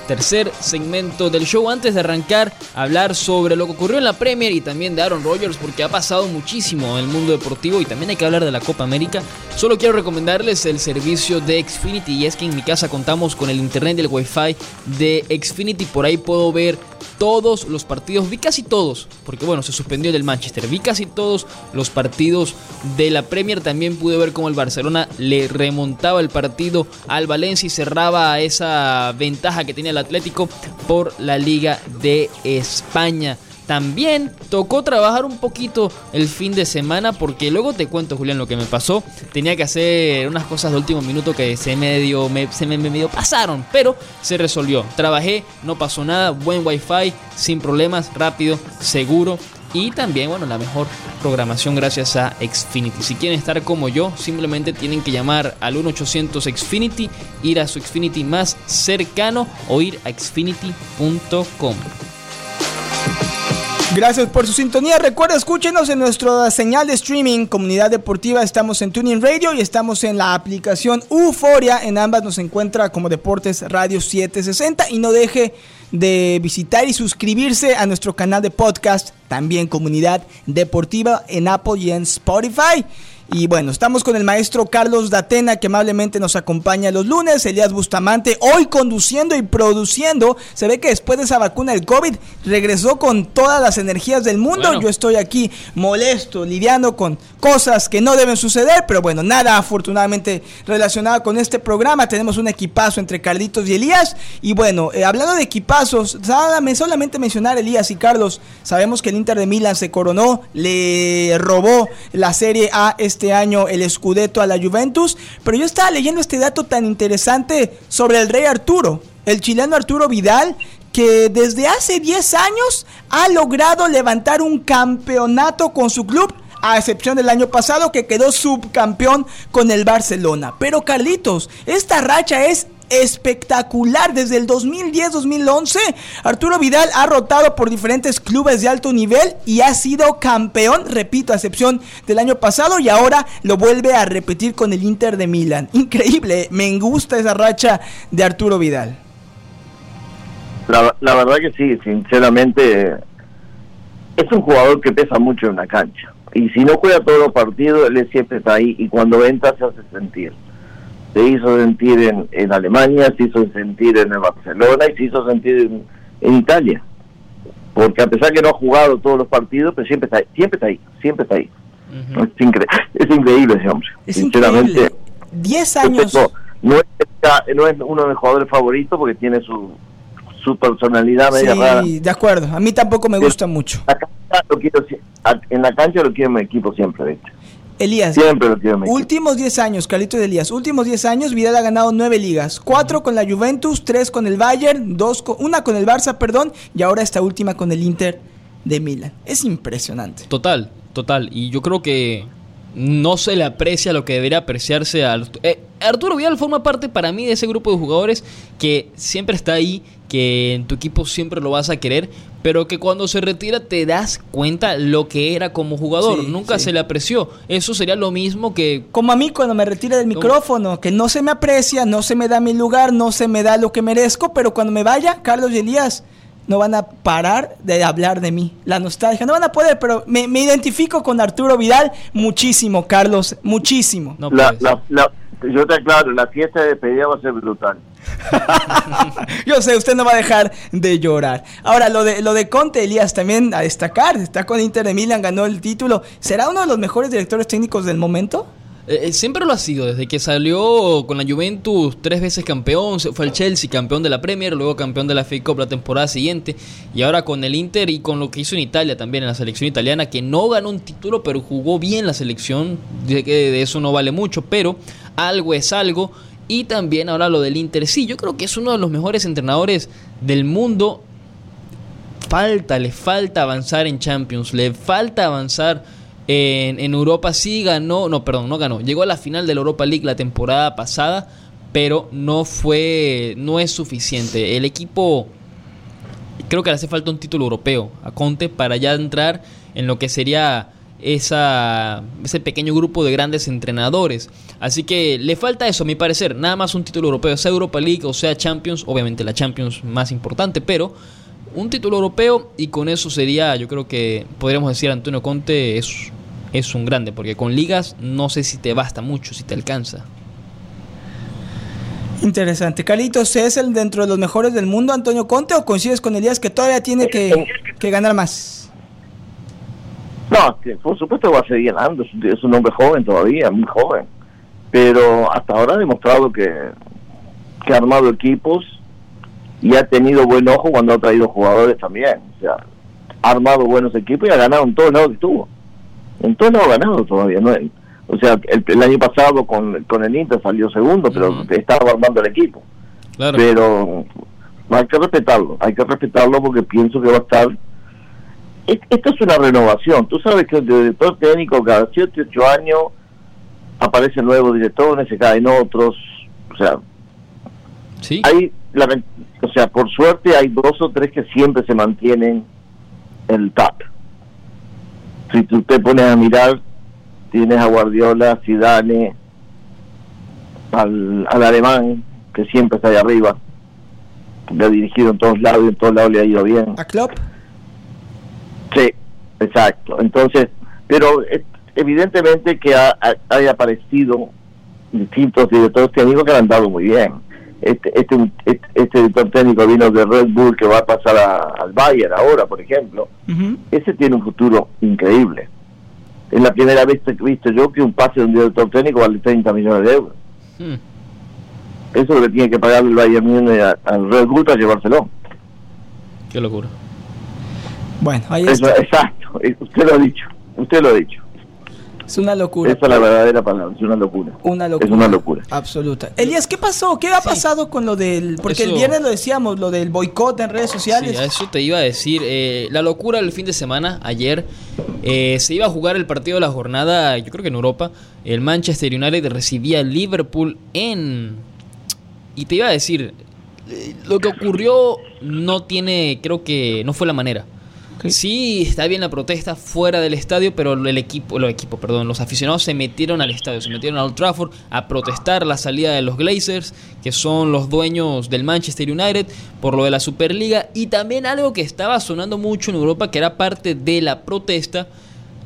Tercer segmento del show. Antes de arrancar, hablar sobre lo que ocurrió en la Premier y también de Aaron Rodgers, porque ha pasado muchísimo en el mundo deportivo y también hay que hablar de la Copa América. Solo quiero recomendarles el servicio de Xfinity y es que en mi casa contamos con el internet y el wifi de Xfinity. Por ahí puedo ver todos los partidos, vi casi todos, porque bueno, se suspendió del Manchester, vi casi todos los partidos de la Premier, también pude ver cómo el Barcelona le remontaba el partido al Valencia y cerraba esa ventaja que tenía el Atlético por la Liga de España. También tocó trabajar un poquito el fin de semana porque luego te cuento, Julián, lo que me pasó. Tenía que hacer unas cosas de último minuto que se medio, me, se me medio pasaron, pero se resolvió. Trabajé, no pasó nada, buen wifi, sin problemas, rápido, seguro y también, bueno, la mejor programación gracias a Xfinity. Si quieren estar como yo, simplemente tienen que llamar al 1800 Xfinity, ir a su Xfinity más cercano o ir a xfinity.com. Gracias por su sintonía. Recuerda, escúchenos en nuestra señal de streaming, Comunidad Deportiva. Estamos en Tuning Radio y estamos en la aplicación Euforia. En ambas nos encuentra como Deportes Radio 760. Y no deje de visitar y suscribirse a nuestro canal de podcast, también Comunidad Deportiva en Apple y en Spotify. Y bueno, estamos con el maestro Carlos Datena, que amablemente nos acompaña los lunes. Elías Bustamante, hoy conduciendo y produciendo. Se ve que después de esa vacuna del COVID, regresó con todas las energías del mundo. Yo estoy aquí molesto, lidiando con cosas que no deben suceder, pero bueno, nada afortunadamente relacionado con este programa. Tenemos un equipazo entre Carlitos y Elías. Y bueno, eh, hablando de equipazos, solamente mencionar Elías y Carlos. Sabemos que el Inter de Milán se coronó, le robó la Serie A este año el Scudetto a la Juventus, pero yo estaba leyendo este dato tan interesante sobre el rey Arturo, el chileno Arturo Vidal, que desde hace 10 años ha logrado levantar un campeonato con su club a excepción del año pasado que quedó subcampeón con el Barcelona. Pero Carlitos, esta racha es espectacular desde el 2010-2011. Arturo Vidal ha rotado por diferentes clubes de alto nivel y ha sido campeón, repito, a excepción del año pasado y ahora lo vuelve a repetir con el Inter de Milán. [LAUGHS] Increíble, me gusta esa racha de Arturo Vidal. La, verdad que sí, sinceramente es un jugador que pesa mucho en la cancha. Y si no juega todos los partidos, él siempre está ahí y cuando entra se hace sentir se hizo sentir en, en Alemania, se hizo sentir en el Barcelona y se hizo sentir en, Italia. Porque a pesar que no ha jugado todos los partidos, pero siempre está ahí, siempre está ahí, siempre está ahí. es, increíble ese hombre. Es Sinceramente, 10 años. No, es, no es uno de mis jugadores favoritos porque tiene su, su personalidad media sí, de acuerdo. A mí tampoco me gusta mucho. en la cancha lo quiero en mi equipo siempre, de hecho. Elías, Siempre últimos 10 años, Carlito de Elías, últimos 10 años, Vidal ha ganado 9 ligas, 4 con la Juventus, 3 con el Bayern, dos con, una con el Barça, perdón, y ahora esta última con el Inter de Milán. Es impresionante. Total, total. Y yo creo que no se le aprecia lo que debería apreciarse a eh, Arturo Vidal forma parte para mí de ese grupo de jugadores que siempre está ahí, que en tu equipo siempre lo vas a querer, pero que cuando se retira te das cuenta lo que era como jugador. Nunca se le apreció. Eso sería lo mismo que... Como a mí cuando me retira del micrófono, que no se me aprecia, no se me da mi lugar, no se me da lo que merezco, pero cuando me vaya, Carlos y Elías no van a parar de hablar de mí. La nostalgia, no van a poder, pero me, identifico con Arturo Vidal muchísimo, Carlos, muchísimo. yo te aclaro, la fiesta de despedida va a ser brutal. [LAUGHS] Yo sé, usted no va a dejar de llorar. Ahora, lo de, lo de Conte, Elías, también a destacar. Está con Inter de Milan, ganó el título. ¿Será uno de los mejores directores técnicos del momento? Eh, eh, siempre lo ha sido, desde que salió con la Juventus tres veces campeón, fue el Chelsea campeón de la Premier, luego campeón de la FA Cup la temporada siguiente, y ahora con el Inter y con lo que hizo en Italia también, en la selección italiana, que no ganó un título, pero jugó bien la selección, que de eso no vale mucho, pero algo es algo, y también ahora lo del Inter. Sí, yo creo que es uno de los mejores entrenadores del mundo. Falta, le falta avanzar en Champions, le falta avanzar en, en, Europa. Sí ganó, no, perdón, no ganó. Llegó a la final de la Europa League la temporada pasada, pero no fue, no es suficiente. El equipo, creo que le hace falta un título europeo a Conte para ya entrar en lo que sería esa, ese pequeño grupo de grandes entrenadores. Así que le falta eso, a mi parecer. Nada más un título europeo, sea Europa League o sea Champions. Obviamente la Champions más importante, pero un título europeo y con eso sería, yo creo que podríamos decir Antonio Conte es, es un grande, porque con ligas no sé si te basta mucho, si te alcanza. Interesante. Carlitos, ¿es el dentro de los mejores del mundo Antonio Conte o coincides con Elías que todavía tiene que, que ganar más? No, por supuesto va a seguir ganando, es un hombre joven todavía, muy joven, pero hasta ahora ha demostrado que, que ha armado equipos y ha tenido buen ojo cuando ha traído jugadores también. O sea, ha armado buenos equipos y ha ganado en todos lados que estuvo. En todos lados ha ganado todavía. ¿no? O sea, el, año pasado con, con el Inter salió segundo, pero estaba armando el equipo. Pero hay que respetarlo, hay que respetarlo porque pienso que va a estar... Esto es una renovación. Tú sabes que el director técnico cada 7, 8 años aparecen nuevos directores, se caen otros. O sea, ¿Sí? hay la, o sea, por suerte hay dos o tres que siempre se mantienen en el top. Si tú te pones a mirar, tienes a Guardiola, Zidane, al, al alemán, que siempre está ahí arriba. Le ha dirigido en todos lados y en todos lados le ha ido bien. ¿A Klopp? Sí, exacto. Entonces, pero evidentemente que ha, haya aparecido distintos directores técnicos que han andado muy bien. Este, este, este, este, director técnico vino de Red Bull que va a pasar al Bayern ahora, por ejemplo. Ese tiene un futuro increíble. Es la primera vez que he visto yo que un pase de un director técnico vale 30 millones de euros. Hmm. Eso es lo que tiene que pagar el Bayern al Red Bull para llevárselo. Qué locura. Bueno, ahí está. exacto, usted lo ha dicho, usted lo ha dicho. Es una locura. Esa es la verdadera palabra, es una locura. Una locura. Es una locura. Absoluta. Elías, ¿qué pasó? ¿Qué ha pasado con lo del... Porque el viernes lo decíamos, lo del boicot en redes sociales. Sí, eso te iba a decir. Eh, la locura del fin de semana, ayer, eh, se iba a jugar el partido de la jornada, yo creo que en Europa. El Manchester United recibía al Liverpool en... Y te iba a decir, eh, lo que ocurrió no tiene, creo que no fue la manera. Sí, está bien la protesta fuera del estadio, pero el equipo, los equipos, perdón, los aficionados se metieron al estadio, se metieron a Old Trafford a protestar la salida de los Glazers, que son los dueños del Manchester United, por lo de la Superliga. Y también algo que estaba sonando mucho en Europa, que era parte de la protesta,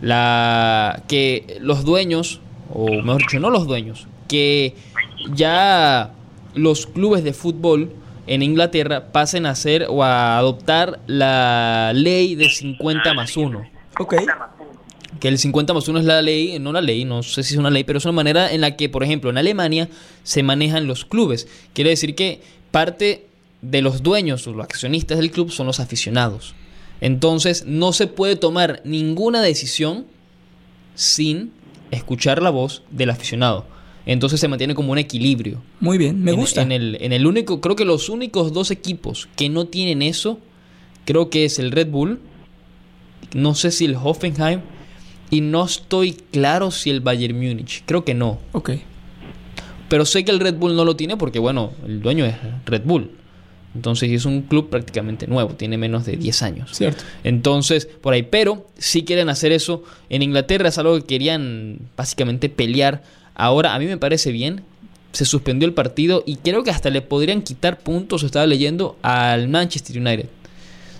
la que los dueños, o mejor dicho, no los dueños, que ya los clubes de fútbol en Inglaterra pasen a hacer o a adoptar la ley de 50 más 1. Ok. Que el 50 más 1 es la ley, no la ley, no sé si es una ley, pero es una manera en la que, por ejemplo, en Alemania se manejan los clubes. Quiere decir que parte de los dueños o los accionistas del club son los aficionados. Entonces no se puede tomar ninguna decisión sin escuchar la voz del aficionado. Entonces se mantiene como un equilibrio. Muy bien, me gusta. En el, en el único, creo que los únicos dos equipos que no tienen eso, creo que es el Red Bull, no sé si el Hoffenheim, y no estoy claro si el Bayern Múnich. Creo que no. Ok. Pero sé que el Red Bull no lo tiene porque, bueno, el dueño es Red Bull. Entonces es un club prácticamente nuevo, tiene menos de 10 años. Cierto. Entonces, por ahí, pero si quieren hacer eso. En Inglaterra es algo que querían básicamente pelear Ahora, a mí me parece bien. Se suspendió el partido y creo que hasta le podrían quitar puntos, estaba leyendo, al Manchester United.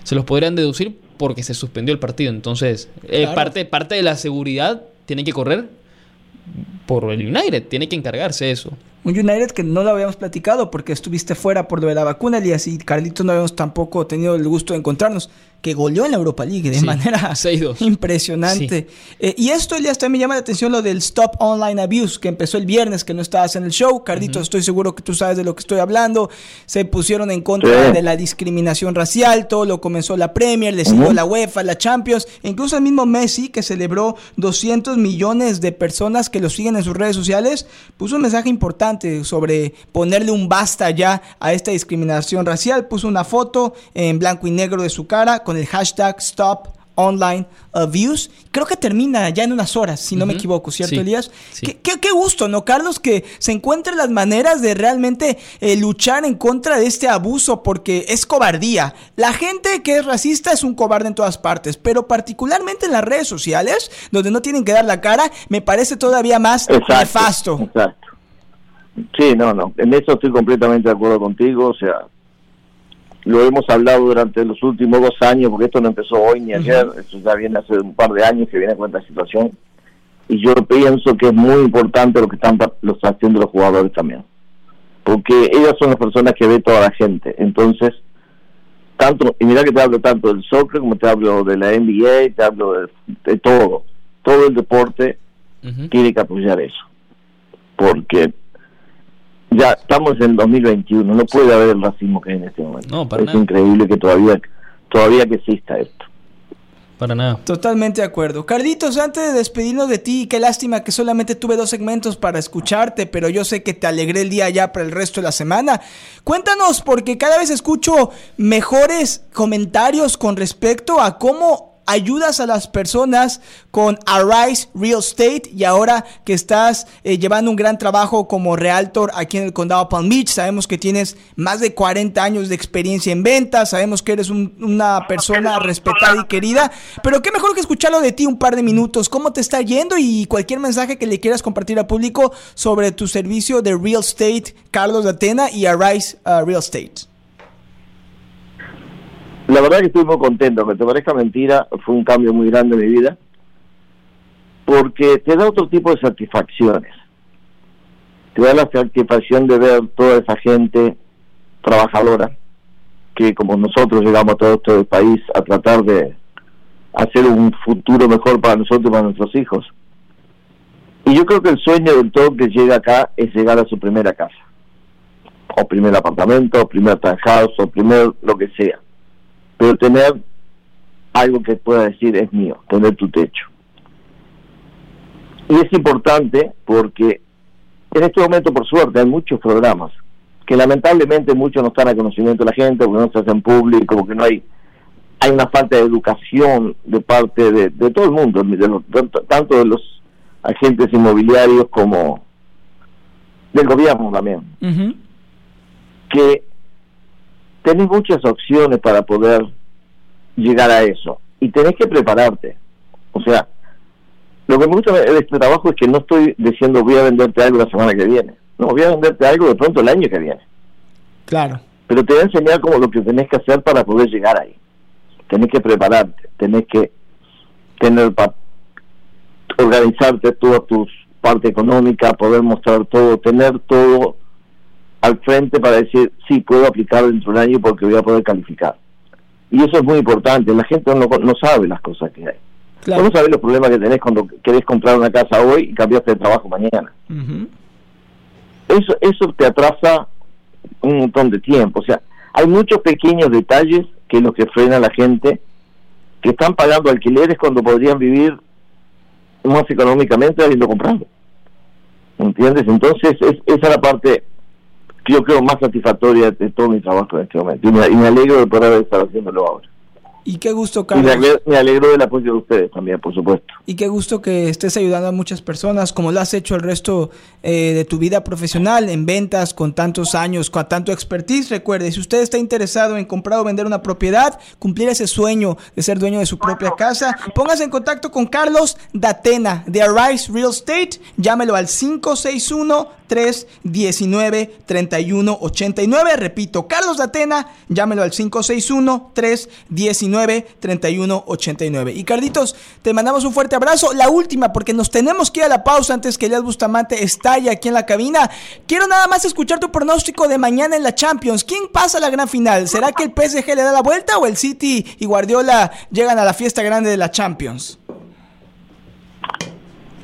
Se los podrían deducir porque se suspendió el partido. Entonces, eh, parte, parte de la seguridad tiene que correr por el United, tiene que encargarse de eso. Un United que no lo habíamos platicado porque estuviste fuera por lo de la vacuna, y así Carlitos no habíamos tampoco tenido el gusto de encontrarnos, que goleó en la Europa League de manera [LAUGHS] impresionante. Eh, y esto, Elias, también me llama la atención lo del Stop Online Abuse, que empezó el viernes, que no estabas en el show. Carlitos, estoy seguro que tú sabes de lo que estoy hablando. Se pusieron en contra de la discriminación racial, todo lo comenzó la Premier, decidió la UEFA, la Champions, e incluso el mismo Messi, que celebró 200 millones de personas que lo siguen en sus redes sociales, puso un mensaje importante sobre ponerle un basta ya a esta discriminación racial. Puso una foto en blanco y negro de su cara con el hashtag Stop Online Abuse. Creo que termina ya en unas horas, si no me equivoco, ¿cierto, Elías? Qué, gusto, ¿no, Carlos? Que se encuentren las maneras de realmente eh, luchar en contra de este abuso, porque es cobardía. La gente que es racista es un cobarde en todas partes, pero particularmente en las redes sociales, donde no tienen que dar la cara, me parece todavía más nefasto. Exacto. Sí, no, no, en eso estoy completamente de acuerdo contigo, o sea, lo hemos hablado durante los últimos dos años, porque esto no empezó hoy ni ayer, esto ya viene hace un par de años que viene con esta situación, y yo pienso que es muy importante lo que están lo están haciendo los jugadores también, porque ellas son las personas que ve toda la gente, entonces, tanto, y mira que te hablo tanto del soccer como te hablo de la NBA, te hablo de, todo, todo el deporte tiene que apoyar eso, porque ya estamos en 2021, no puede haber el racismo que hay en este momento. es increíble que todavía todavía que exista esto. Para nada. Totalmente de acuerdo. Carlitos, antes de despedirnos de ti, qué lástima que solamente tuve dos segmentos para escucharte, pero yo sé que te alegré el día ya para el resto de la semana. Cuéntanos, porque cada vez escucho mejores comentarios con respecto a cómo ayudas a las personas con Arise Real Estate y ahora que estás eh, llevando un gran trabajo como realtor aquí en el condado Palm Beach, sabemos que tienes más de 40 años de experiencia en ventas, sabemos que eres una persona respetada y querida, pero qué mejor que escucharlo de ti un par de minutos, cómo te está yendo y cualquier mensaje que le quieras compartir al público sobre tu servicio de Real Estate, Carlos de Atena y Arise uh, Real Estate. La verdad que estoy muy contento, que te parezca mentira, fue un cambio muy grande en mi vida, porque te da otro tipo de satisfacciones. Te da la satisfacción de ver toda esa gente trabajadora, que como nosotros llegamos a todo este país a tratar de hacer un futuro mejor para nosotros y para nuestros hijos. Y yo creo que el sueño del todo que llega acá es llegar a su primera casa, o primer apartamento, o primer townhouse, o primer lo que sea pero tener algo que pueda decir es mío, tener tu techo. Y es importante porque en este momento, por suerte, hay muchos programas que lamentablemente muchos no están a conocimiento de la gente, porque no se hacen público, porque no hay hay una falta de educación de parte de, todo el mundo, tanto de los agentes inmobiliarios como del gobierno también, que tenés muchas opciones para poder llegar a eso y tenés que prepararte. O sea, lo que me gusta de este trabajo es que no estoy diciendo voy a venderte algo la semana que viene. No, voy a venderte algo de pronto el año que viene. Claro. Pero te voy a enseñar como lo que tenés que hacer para poder llegar ahí. Tenés que prepararte, tenés que tener para organizarte toda tu parte económica, poder mostrar todo, tener todo al frente para decir, sí, puedo aplicar dentro de un año porque voy a poder calificar. Y eso es muy importante, la gente no, no sabe las cosas que hay. No sabes los problemas que tenés cuando querés comprar una casa hoy y cambiaste de trabajo mañana. Eso eso te atrasa un montón de tiempo. O sea, hay muchos pequeños detalles que los que frena a la gente que están pagando alquileres cuando podrían vivir más económicamente habiendo comprado. ¿Entiendes? Entonces, es, esa es la parte yo creo más satisfactoria de todo mi trabajo en este momento. Y me, alegro de poder estar haciéndolo ahora. Y qué gusto, Carlos. Me alegro, del apoyo de ustedes también, por supuesto. Y qué gusto que estés ayudando a muchas personas, como lo has hecho el resto eh, de tu vida profesional, en ventas, con tantos años, con tanto expertise. Recuerde, si usted está interesado en comprar o vender una propiedad, cumplir ese sueño de ser dueño de su propia casa, póngase en contacto con Carlos Datena de Arise Real Estate. Llámelo al 561 319 3189. Repito, Carlos Datena, llámelo al 561 319 3189. Y Carlitos, te mandamos un fuerte abrazo. La última, porque nos tenemos que ir a la pausa antes que Elias Bustamante estalle aquí en la cabina. Quiero nada más escuchar tu pronóstico de mañana en la Champions. ¿Quién pasa a la gran final? ¿Será que el PSG le da la vuelta o el City y Guardiola llegan a la fiesta grande de la Champions?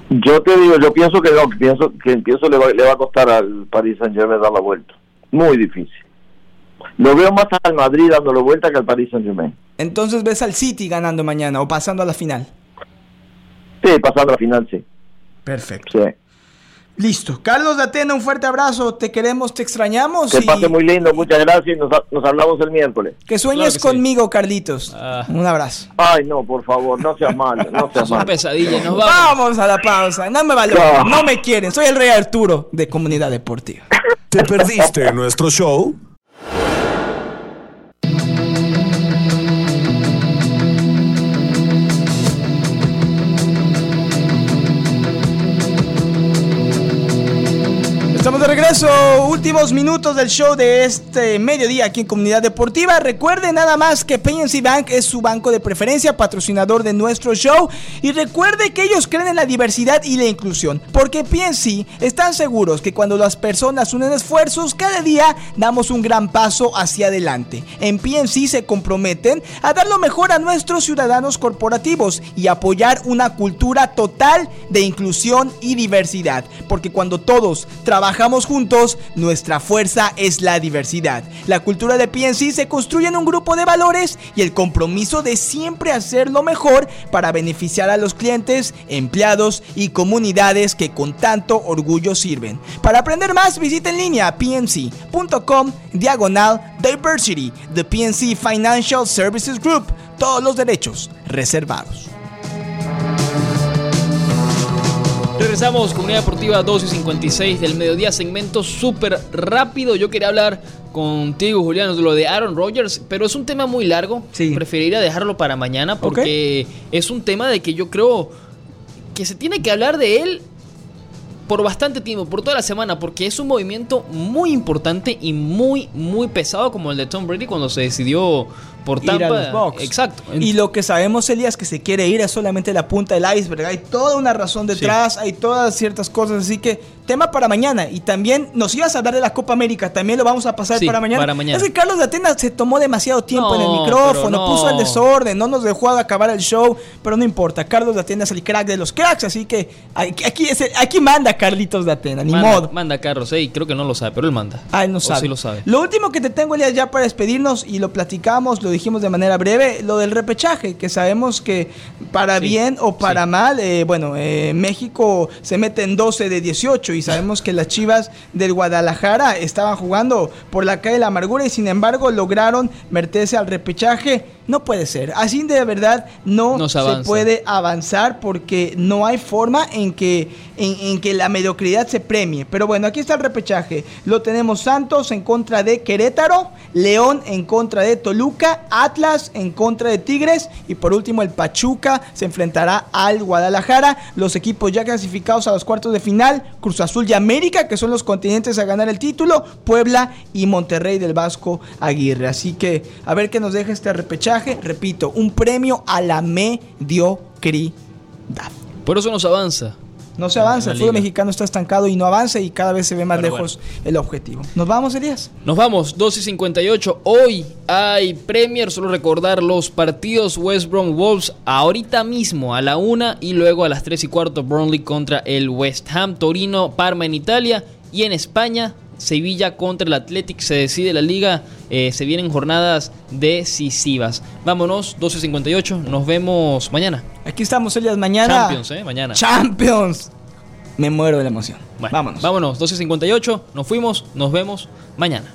Yo te digo, yo pienso que no, pienso que pienso le va, le va a costar al Paris Saint Germain dar la vuelta. Muy difícil. Lo veo más al Madrid dando la vuelta que al Paris Saint Germain. Entonces ves al City ganando mañana o pasando a la final. Sí, pasando a la final, sí. Perfecto. Sí. Listo. Carlos de Atena, un fuerte abrazo. Te queremos, te extrañamos. Que pase muy lindo, muchas gracias. Nos, nos hablamos el miércoles. Que sueñes conmigo, Carlitos. Ah. Un abrazo. Ay, no, por favor, no seas malo. No [LAUGHS] seas malo. pesadilla, nos vamos. Vamos a la pausa. No me valoran, no. no me quieren. Soy el rey Arturo de Comunidad Deportiva. ¿Te perdiste nuestro show? Regreso, últimos minutos del show de este mediodía aquí en Comunidad Deportiva. Recuerde nada más que PNC Bank es su banco de preferencia, patrocinador de nuestro show. Y recuerde que ellos creen en la diversidad y la inclusión, porque PNC están seguros que cuando las personas unen esfuerzos, cada día damos un gran paso hacia adelante. En PNC se comprometen a dar lo mejor a nuestros ciudadanos corporativos y apoyar una cultura total de inclusión y diversidad, porque cuando todos trabajamos estamos juntos, nuestra fuerza es la diversidad. La cultura de PNC se construye en un grupo de valores y el compromiso de siempre hacer lo mejor para beneficiar a los clientes, empleados y comunidades que con tanto orgullo sirven. Para aprender más, visita en línea pnc.com diagonal diversity, the PNC Financial Services Group, todos los derechos reservados. Regresamos, Comunidad Deportiva 2 y 56 del mediodía, segmento súper rápido. Yo quería hablar contigo, Julián, de lo de Aaron Rodgers, pero es un tema muy largo. Sí. Preferiría dejarlo para mañana porque es un tema de que yo creo que se tiene que hablar de él por bastante tiempo, por toda la semana, porque es un movimiento muy importante y muy, muy pesado como el de Tom Brady cuando se decidió por Tampa. Ir a los Bucks. Exacto. Y lo que sabemos, Elías, que se quiere ir es solamente la punta del iceberg. Hay toda una razón detrás, hay todas ciertas cosas. Así que, tema para mañana. Y también nos ibas a hablar de la Copa América. También lo vamos a pasar Sí, para, mañana. para mañana. Es que Carlos de Atenas se tomó demasiado tiempo en el No, micrófono, no. puso el desorden, no nos dejó acabar el show. Pero no importa. Carlos de Atenas es el crack de los cracks. Así que aquí, aquí, es el- aquí manda Carlitos de Atenas. Ni manda, modo. manda Carlos, eh, y creo que no lo sabe, pero él manda. Ah, él no O sabe. sí lo sabe. Lo último que te tengo, Elías, ya para despedirnos, y lo platicamos, lo dijimos de manera breve, lo del repechaje, que sabemos que para Sí, bien o para mal, eh, bueno, eh, México se mete en 12 de 18 y sabemos que las Chivas del Guadalajara estaban jugando por la calle de la amargura y sin embargo lograron meterse al repechaje. No puede ser. Así de verdad no, se puede avanzar porque no hay forma en que, en, en que la mediocridad se premie. Pero bueno, aquí está el repechaje. Lo tenemos Santos en contra de Querétaro, León en contra de Toluca, Atlas en contra de Tigres y por último el Pachuca se enfrentará al Guadalajara. Los equipos ya clasificados a los cuartos de final, Cruz Azul y América, que son los continentes a ganar el título, Puebla y Monterrey del Vasco Aguirre. Así que a ver qué nos deja este repechaje. Repito, un premio a la mediocridad. Por eso nos avanza. No se avanza, el fútbol mexicano está estancado y no avanza y cada vez se ve más Pero lejos el objetivo. ¿Nos vamos, Elías? Nos vamos, 2 y 58. Hoy hay Premier. Solo recordar los partidos West Brom Wolves ahorita mismo a la 1 y luego a las 3 y cuarto Burnley contra el West Ham, Torino, Parma en Italia y en España. Sevilla contra el Athletic se decide la liga, eh, se vienen jornadas decisivas. Vámonos, 12.58, nos vemos mañana. Aquí estamos, Elías, mañana. Champions, ¿eh? Mañana. Champions. Me muero de la emoción. Bueno, Vámonos. Vámonos, 12.58, nos fuimos, nos vemos mañana.